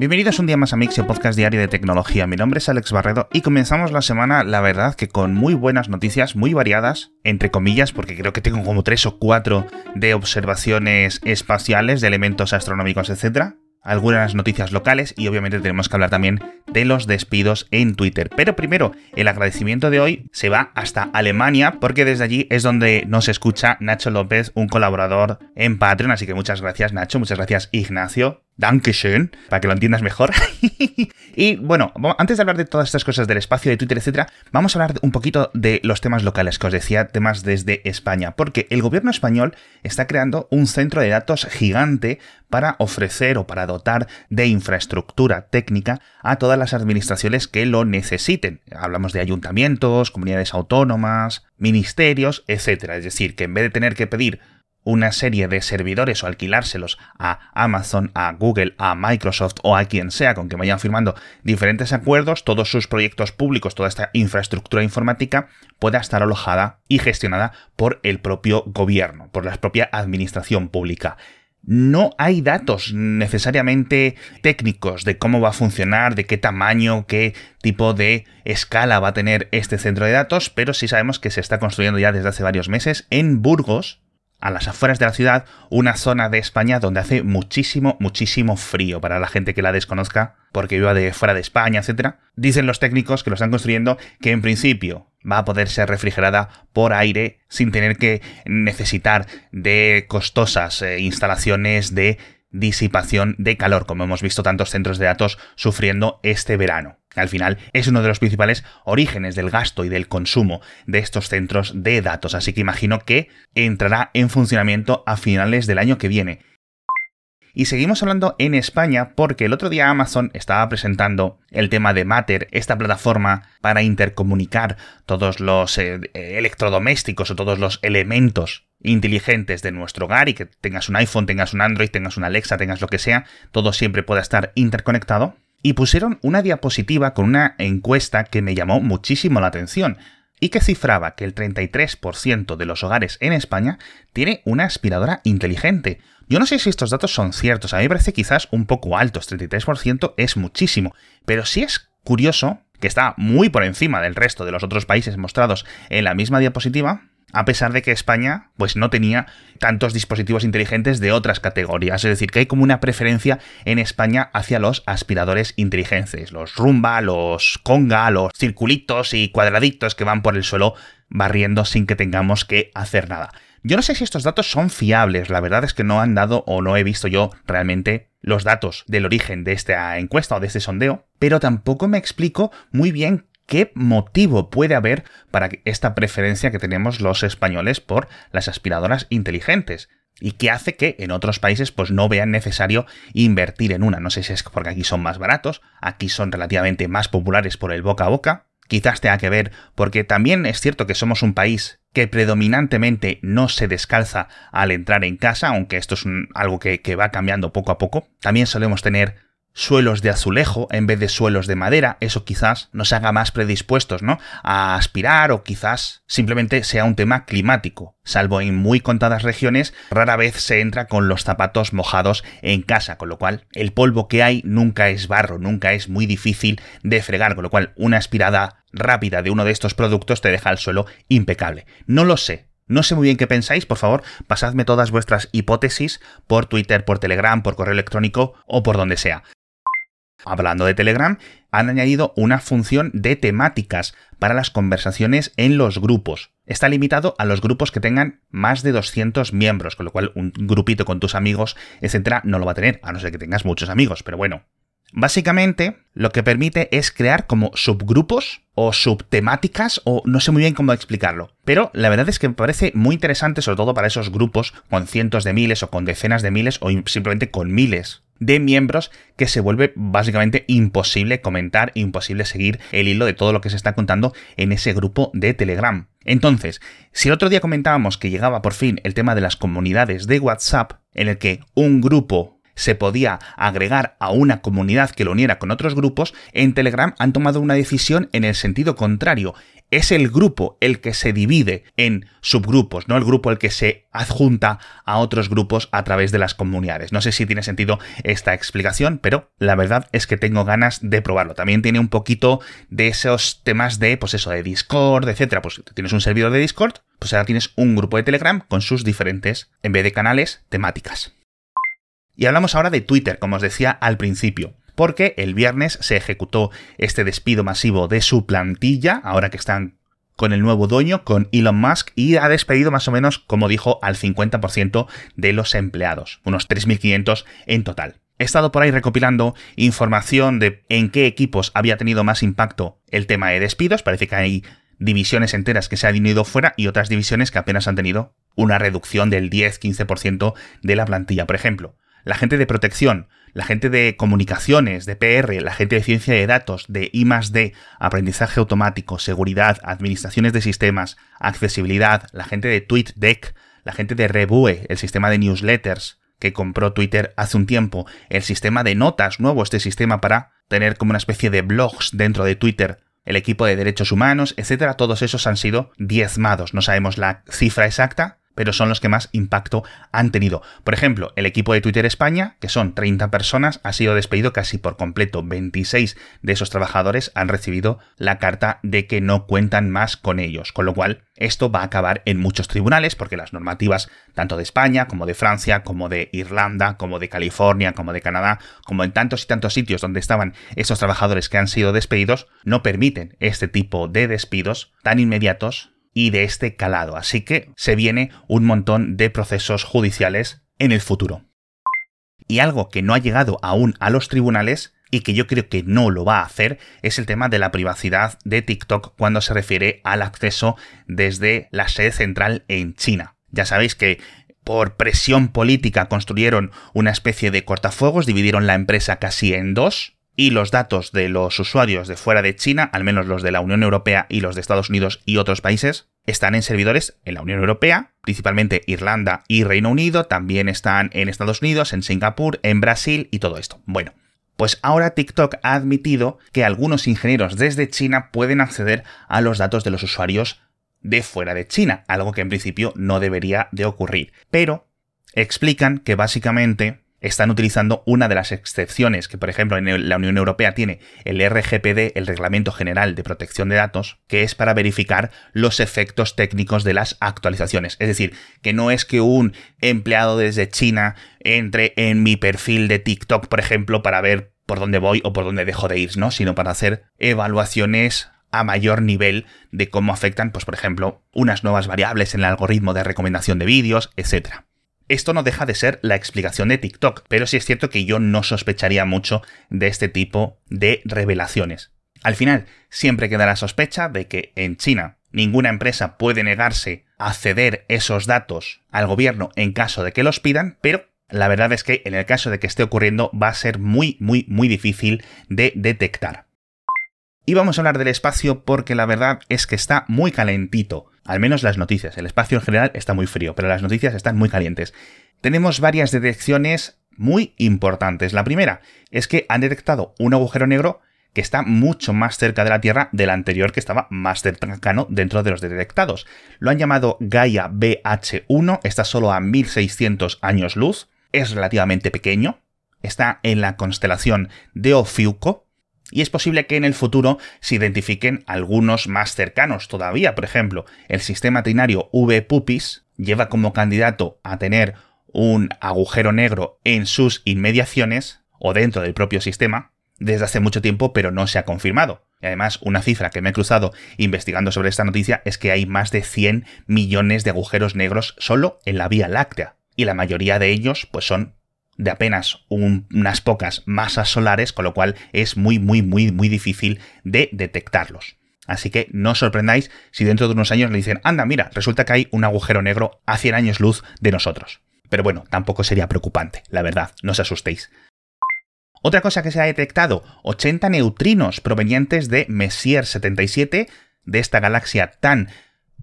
Bienvenidos un día más a Mixio, podcast diario de tecnología. Mi nombre es Alex Barredo y comenzamos la semana, la verdad, que con muy buenas noticias, muy variadas, entre comillas, porque creo que tengo como tres o cuatro de observaciones espaciales, de elementos astronómicos, etc algunas noticias locales y obviamente tenemos que hablar también de los despidos en Twitter. Pero primero, el agradecimiento de hoy se va hasta Alemania porque desde allí es donde nos escucha Nacho López, un colaborador en Patreon. Así que muchas gracias Nacho, muchas gracias Ignacio. Dankeschön, para que lo entiendas mejor. y bueno, antes de hablar de todas estas cosas del espacio de Twitter, etcétera, vamos a hablar un poquito de los temas locales que os decía, temas desde España, porque el gobierno español está creando un centro de datos gigante para ofrecer o para dotar de infraestructura técnica a todas las administraciones que lo necesiten. Hablamos de ayuntamientos, comunidades autónomas, ministerios, etcétera. Es decir, que en vez de tener que pedir una serie de servidores o alquilárselos a Amazon, a Google, a Microsoft o a quien sea con que vayan firmando diferentes acuerdos, todos sus proyectos públicos, toda esta infraestructura informática pueda estar alojada y gestionada por el propio gobierno, por la propia administración pública. No hay datos necesariamente técnicos de cómo va a funcionar, de qué tamaño, qué tipo de escala va a tener este centro de datos, pero sí sabemos que se está construyendo ya desde hace varios meses en Burgos, a las afueras de la ciudad, una zona de España donde hace muchísimo, muchísimo frío para la gente que la desconozca, porque viva de fuera de España, etc. Dicen los técnicos que lo están construyendo que en principio va a poder ser refrigerada por aire sin tener que necesitar de costosas eh, instalaciones de disipación de calor, como hemos visto tantos centros de datos sufriendo este verano. Al final es uno de los principales orígenes del gasto y del consumo de estos centros de datos, así que imagino que entrará en funcionamiento a finales del año que viene. Y seguimos hablando en España porque el otro día Amazon estaba presentando el tema de Matter, esta plataforma para intercomunicar todos los eh, electrodomésticos o todos los elementos inteligentes de nuestro hogar y que tengas un iPhone, tengas un Android, tengas una Alexa, tengas lo que sea, todo siempre pueda estar interconectado. Y pusieron una diapositiva con una encuesta que me llamó muchísimo la atención y que cifraba que el 33% de los hogares en España tiene una aspiradora inteligente. Yo no sé si estos datos son ciertos, a mí me parece quizás un poco altos, 33% es muchísimo, pero sí es curioso que está muy por encima del resto de los otros países mostrados en la misma diapositiva, a pesar de que España pues no tenía tantos dispositivos inteligentes de otras categorías, es decir, que hay como una preferencia en España hacia los aspiradores inteligentes, los Rumba, los Conga, los circulitos y cuadraditos que van por el suelo barriendo sin que tengamos que hacer nada. Yo no sé si estos datos son fiables, la verdad es que no han dado o no he visto yo realmente los datos del origen de esta encuesta o de este sondeo, pero tampoco me explico muy bien qué motivo puede haber para esta preferencia que tenemos los españoles por las aspiradoras inteligentes y qué hace que en otros países pues no vean necesario invertir en una. No sé si es porque aquí son más baratos, aquí son relativamente más populares por el boca a boca, quizás tenga que ver porque también es cierto que somos un país que predominantemente no se descalza al entrar en casa, aunque esto es algo que, que va cambiando poco a poco. También solemos tener suelos de azulejo en vez de suelos de madera, eso quizás nos haga más predispuestos, ¿no? A aspirar o quizás simplemente sea un tema climático. Salvo en muy contadas regiones, rara vez se entra con los zapatos mojados en casa, con lo cual el polvo que hay nunca es barro, nunca es muy difícil de fregar, con lo cual una aspirada rápida de uno de estos productos te deja el suelo impecable. No lo sé, no sé muy bien qué pensáis, por favor, pasadme todas vuestras hipótesis por Twitter, por Telegram, por correo electrónico o por donde sea. Hablando de Telegram, han añadido una función de temáticas para las conversaciones en los grupos. Está limitado a los grupos que tengan más de 200 miembros, con lo cual un grupito con tus amigos, etcétera, no lo va a tener, a no ser que tengas muchos amigos, pero bueno. Básicamente, lo que permite es crear como subgrupos o subtemáticas o no sé muy bien cómo explicarlo. Pero la verdad es que me parece muy interesante, sobre todo para esos grupos con cientos de miles o con decenas de miles o simplemente con miles de miembros que se vuelve básicamente imposible comentar, imposible seguir el hilo de todo lo que se está contando en ese grupo de Telegram. Entonces, si el otro día comentábamos que llegaba por fin el tema de las comunidades de WhatsApp, en el que un grupo se podía agregar a una comunidad que lo uniera con otros grupos, en Telegram han tomado una decisión en el sentido contrario es el grupo el que se divide en subgrupos, no el grupo el que se adjunta a otros grupos a través de las comunidades. No sé si tiene sentido esta explicación, pero la verdad es que tengo ganas de probarlo. También tiene un poquito de esos temas de, pues eso, de Discord, etcétera. Pues tienes un servidor de Discord, pues ahora tienes un grupo de Telegram con sus diferentes, en vez de canales, temáticas. Y hablamos ahora de Twitter, como os decía al principio porque el viernes se ejecutó este despido masivo de su plantilla, ahora que están con el nuevo dueño, con Elon Musk, y ha despedido más o menos, como dijo, al 50% de los empleados, unos 3.500 en total. He estado por ahí recopilando información de en qué equipos había tenido más impacto el tema de despidos, parece que hay divisiones enteras que se han ido fuera y otras divisiones que apenas han tenido una reducción del 10-15% de la plantilla. Por ejemplo, la gente de protección la gente de comunicaciones, de PR, la gente de ciencia de datos, de I D, aprendizaje automático, seguridad, administraciones de sistemas, accesibilidad, la gente de TweetDeck, la gente de Rebue, el sistema de newsletters que compró Twitter hace un tiempo, el sistema de notas, nuevo este sistema para tener como una especie de blogs dentro de Twitter, el equipo de derechos humanos, etcétera, todos esos han sido diezmados. No sabemos la cifra exacta, pero son los que más impacto han tenido. Por ejemplo, el equipo de Twitter España, que son 30 personas, ha sido despedido casi por completo. 26 de esos trabajadores han recibido la carta de que no cuentan más con ellos, con lo cual esto va a acabar en muchos tribunales porque las normativas tanto de España como de Francia, como de Irlanda, como de California, como de Canadá, como en tantos y tantos sitios donde estaban esos trabajadores que han sido despedidos, no permiten este tipo de despidos tan inmediatos y de este calado, así que se viene un montón de procesos judiciales en el futuro. Y algo que no ha llegado aún a los tribunales y que yo creo que no lo va a hacer es el tema de la privacidad de TikTok cuando se refiere al acceso desde la sede central en China. Ya sabéis que por presión política construyeron una especie de cortafuegos, dividieron la empresa casi en dos, y los datos de los usuarios de fuera de China, al menos los de la Unión Europea y los de Estados Unidos y otros países, están en servidores en la Unión Europea, principalmente Irlanda y Reino Unido, también están en Estados Unidos, en Singapur, en Brasil y todo esto. Bueno, pues ahora TikTok ha admitido que algunos ingenieros desde China pueden acceder a los datos de los usuarios de fuera de China, algo que en principio no debería de ocurrir. Pero explican que básicamente están utilizando una de las excepciones que, por ejemplo, en la Unión Europea tiene el RGPD, el Reglamento General de Protección de Datos, que es para verificar los efectos técnicos de las actualizaciones. Es decir, que no es que un empleado desde China entre en mi perfil de TikTok, por ejemplo, para ver por dónde voy o por dónde dejo de ir, ¿no? Sino para hacer evaluaciones a mayor nivel de cómo afectan, pues por ejemplo, unas nuevas variables en el algoritmo de recomendación de vídeos, etcétera. Esto no deja de ser la explicación de TikTok, pero sí es cierto que yo no sospecharía mucho de este tipo de revelaciones. Al final, siempre queda la sospecha de que en China ninguna empresa puede negarse a ceder esos datos al gobierno en caso de que los pidan, pero la verdad es que en el caso de que esté ocurriendo va a ser muy, muy, muy difícil de detectar. Y vamos a hablar del espacio porque la verdad es que está muy calentito. Al menos las noticias. El espacio en general está muy frío, pero las noticias están muy calientes. Tenemos varias detecciones muy importantes. La primera es que han detectado un agujero negro que está mucho más cerca de la Tierra del anterior que estaba más cercano dentro de los detectados. Lo han llamado Gaia BH1, está solo a 1600 años luz, es relativamente pequeño, está en la constelación de Ofiuco, y es posible que en el futuro se identifiquen algunos más cercanos todavía. Por ejemplo, el sistema trinario V-Pupis lleva como candidato a tener un agujero negro en sus inmediaciones o dentro del propio sistema desde hace mucho tiempo, pero no se ha confirmado. Y además, una cifra que me he cruzado investigando sobre esta noticia es que hay más de 100 millones de agujeros negros solo en la Vía Láctea. Y la mayoría de ellos, pues son de apenas unas pocas masas solares, con lo cual es muy, muy, muy, muy difícil de detectarlos. Así que no os sorprendáis si dentro de unos años le dicen, anda, mira, resulta que hay un agujero negro a 100 años luz de nosotros. Pero bueno, tampoco sería preocupante, la verdad, no os asustéis. Otra cosa que se ha detectado, 80 neutrinos provenientes de Messier 77, de esta galaxia tan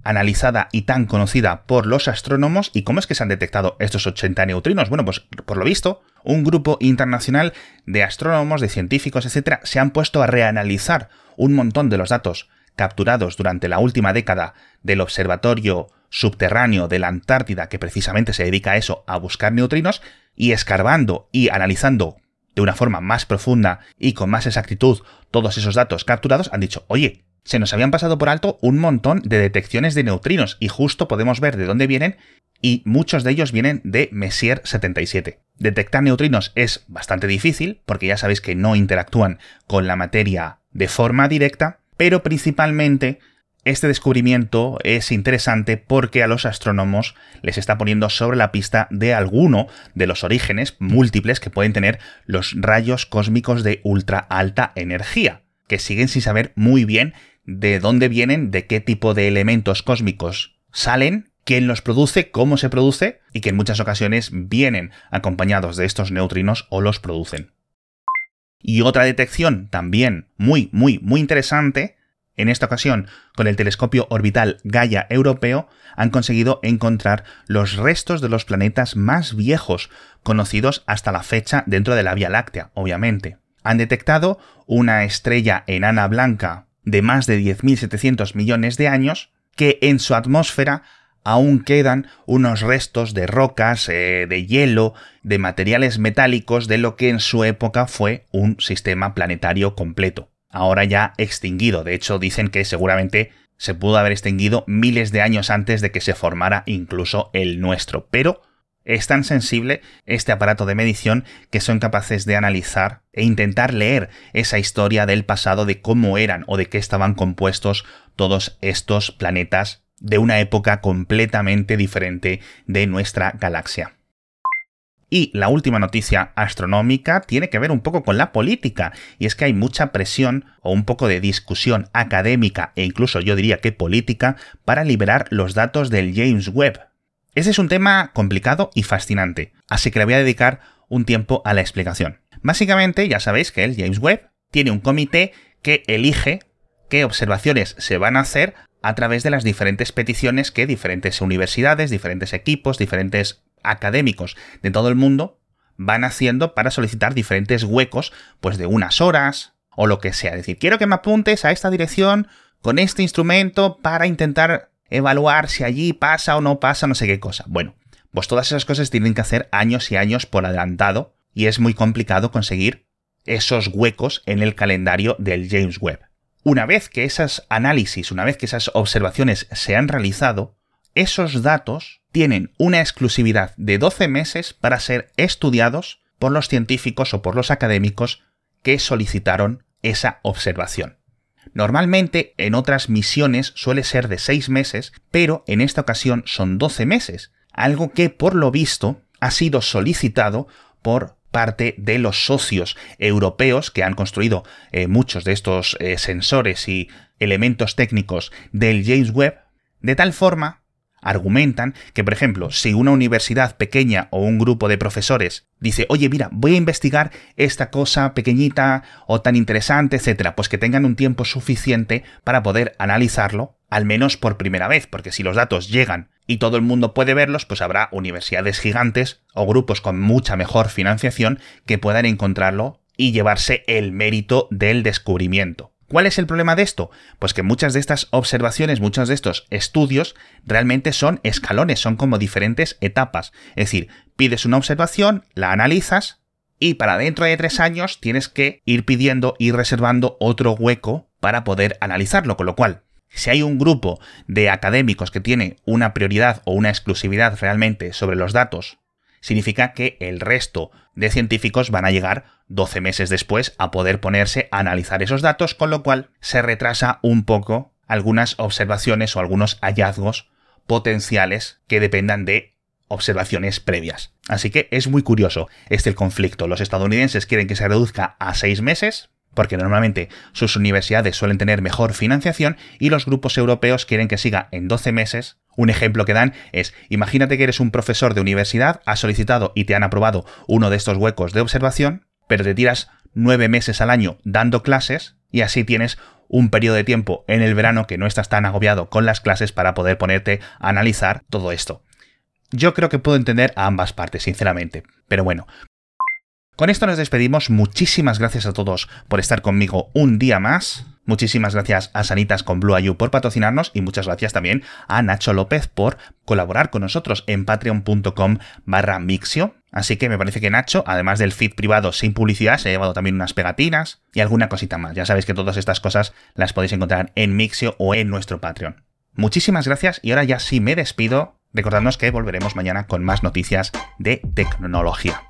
analizada y tan conocida por los astrónomos. ¿Y cómo es que se han detectado estos 80 neutrinos? Bueno, pues por lo visto, un grupo internacional de astrónomos, de científicos, etcétera, se han puesto a reanalizar un montón de los datos capturados durante la última década del observatorio subterráneo de la Antártida, que precisamente se dedica a eso, a buscar neutrinos, y escarbando y analizando de una forma más profunda y con más exactitud todos esos datos capturados, han dicho, oye, se nos habían pasado por alto un montón de detecciones de neutrinos y justo podemos ver de dónde vienen y muchos de ellos vienen de Messier 77. Detectar neutrinos es bastante difícil porque ya sabéis que no interactúan con la materia de forma directa, pero principalmente este descubrimiento es interesante porque a los astrónomos les está poniendo sobre la pista de alguno de los orígenes múltiples que pueden tener los rayos cósmicos de ultra alta energía, que siguen sin saber muy bien de dónde vienen, de qué tipo de elementos cósmicos salen, quién los produce, cómo se produce y que en muchas ocasiones vienen acompañados de estos neutrinos o los producen. Y otra detección también muy, muy, muy interesante, en esta ocasión con el telescopio orbital Gaia europeo, han conseguido encontrar los restos de los planetas más viejos conocidos hasta la fecha dentro de la Vía Láctea, obviamente. Han detectado una estrella enana blanca de más de 10.700 millones de años, que en su atmósfera aún quedan unos restos de rocas, eh, de hielo, de materiales metálicos de lo que en su época fue un sistema planetario completo. Ahora ya extinguido. De hecho, dicen que seguramente se pudo haber extinguido miles de años antes de que se formara incluso el nuestro. Pero es tan sensible este aparato de medición que son capaces de analizar e intentar leer esa historia del pasado de cómo eran o de qué estaban compuestos todos estos planetas de una época completamente diferente de nuestra galaxia. Y la última noticia astronómica tiene que ver un poco con la política, y es que hay mucha presión o un poco de discusión académica e incluso yo diría que política para liberar los datos del James Webb, ese es un tema complicado y fascinante, así que le voy a dedicar un tiempo a la explicación. Básicamente, ya sabéis que el James Webb tiene un comité que elige qué observaciones se van a hacer a través de las diferentes peticiones que diferentes universidades, diferentes equipos, diferentes académicos de todo el mundo van haciendo para solicitar diferentes huecos, pues de unas horas o lo que sea. Es decir, quiero que me apuntes a esta dirección con este instrumento para intentar evaluar si allí pasa o no pasa no sé qué cosa. Bueno, pues todas esas cosas tienen que hacer años y años por adelantado y es muy complicado conseguir esos huecos en el calendario del James Webb. Una vez que esas análisis, una vez que esas observaciones se han realizado, esos datos tienen una exclusividad de 12 meses para ser estudiados por los científicos o por los académicos que solicitaron esa observación. Normalmente en otras misiones suele ser de 6 meses, pero en esta ocasión son 12 meses, algo que por lo visto ha sido solicitado por parte de los socios europeos que han construido eh, muchos de estos eh, sensores y elementos técnicos del James Webb, de tal forma argumentan que, por ejemplo, si una universidad pequeña o un grupo de profesores dice, oye, mira, voy a investigar esta cosa pequeñita o tan interesante, etcétera, pues que tengan un tiempo suficiente para poder analizarlo, al menos por primera vez, porque si los datos llegan y todo el mundo puede verlos, pues habrá universidades gigantes o grupos con mucha mejor financiación que puedan encontrarlo y llevarse el mérito del descubrimiento. ¿Cuál es el problema de esto? Pues que muchas de estas observaciones, muchos de estos estudios realmente son escalones, son como diferentes etapas. Es decir, pides una observación, la analizas y para dentro de tres años tienes que ir pidiendo, ir reservando otro hueco para poder analizarlo. Con lo cual, si hay un grupo de académicos que tiene una prioridad o una exclusividad realmente sobre los datos significa que el resto de científicos van a llegar 12 meses después a poder ponerse a analizar esos datos, con lo cual se retrasa un poco algunas observaciones o algunos hallazgos potenciales que dependan de observaciones previas. Así que es muy curioso este conflicto. Los estadounidenses quieren que se reduzca a 6 meses, porque normalmente sus universidades suelen tener mejor financiación, y los grupos europeos quieren que siga en 12 meses, un ejemplo que dan es, imagínate que eres un profesor de universidad, has solicitado y te han aprobado uno de estos huecos de observación, pero te tiras nueve meses al año dando clases y así tienes un periodo de tiempo en el verano que no estás tan agobiado con las clases para poder ponerte a analizar todo esto. Yo creo que puedo entender a ambas partes, sinceramente. Pero bueno. Con esto nos despedimos. Muchísimas gracias a todos por estar conmigo un día más. Muchísimas gracias a Sanitas con Blue Ayu por patrocinarnos y muchas gracias también a Nacho López por colaborar con nosotros en patreon.com barra Mixio. Así que me parece que Nacho, además del feed privado sin publicidad, se ha llevado también unas pegatinas y alguna cosita más. Ya sabéis que todas estas cosas las podéis encontrar en Mixio o en nuestro Patreon. Muchísimas gracias y ahora ya sí me despido. Recordadnos que volveremos mañana con más noticias de tecnología.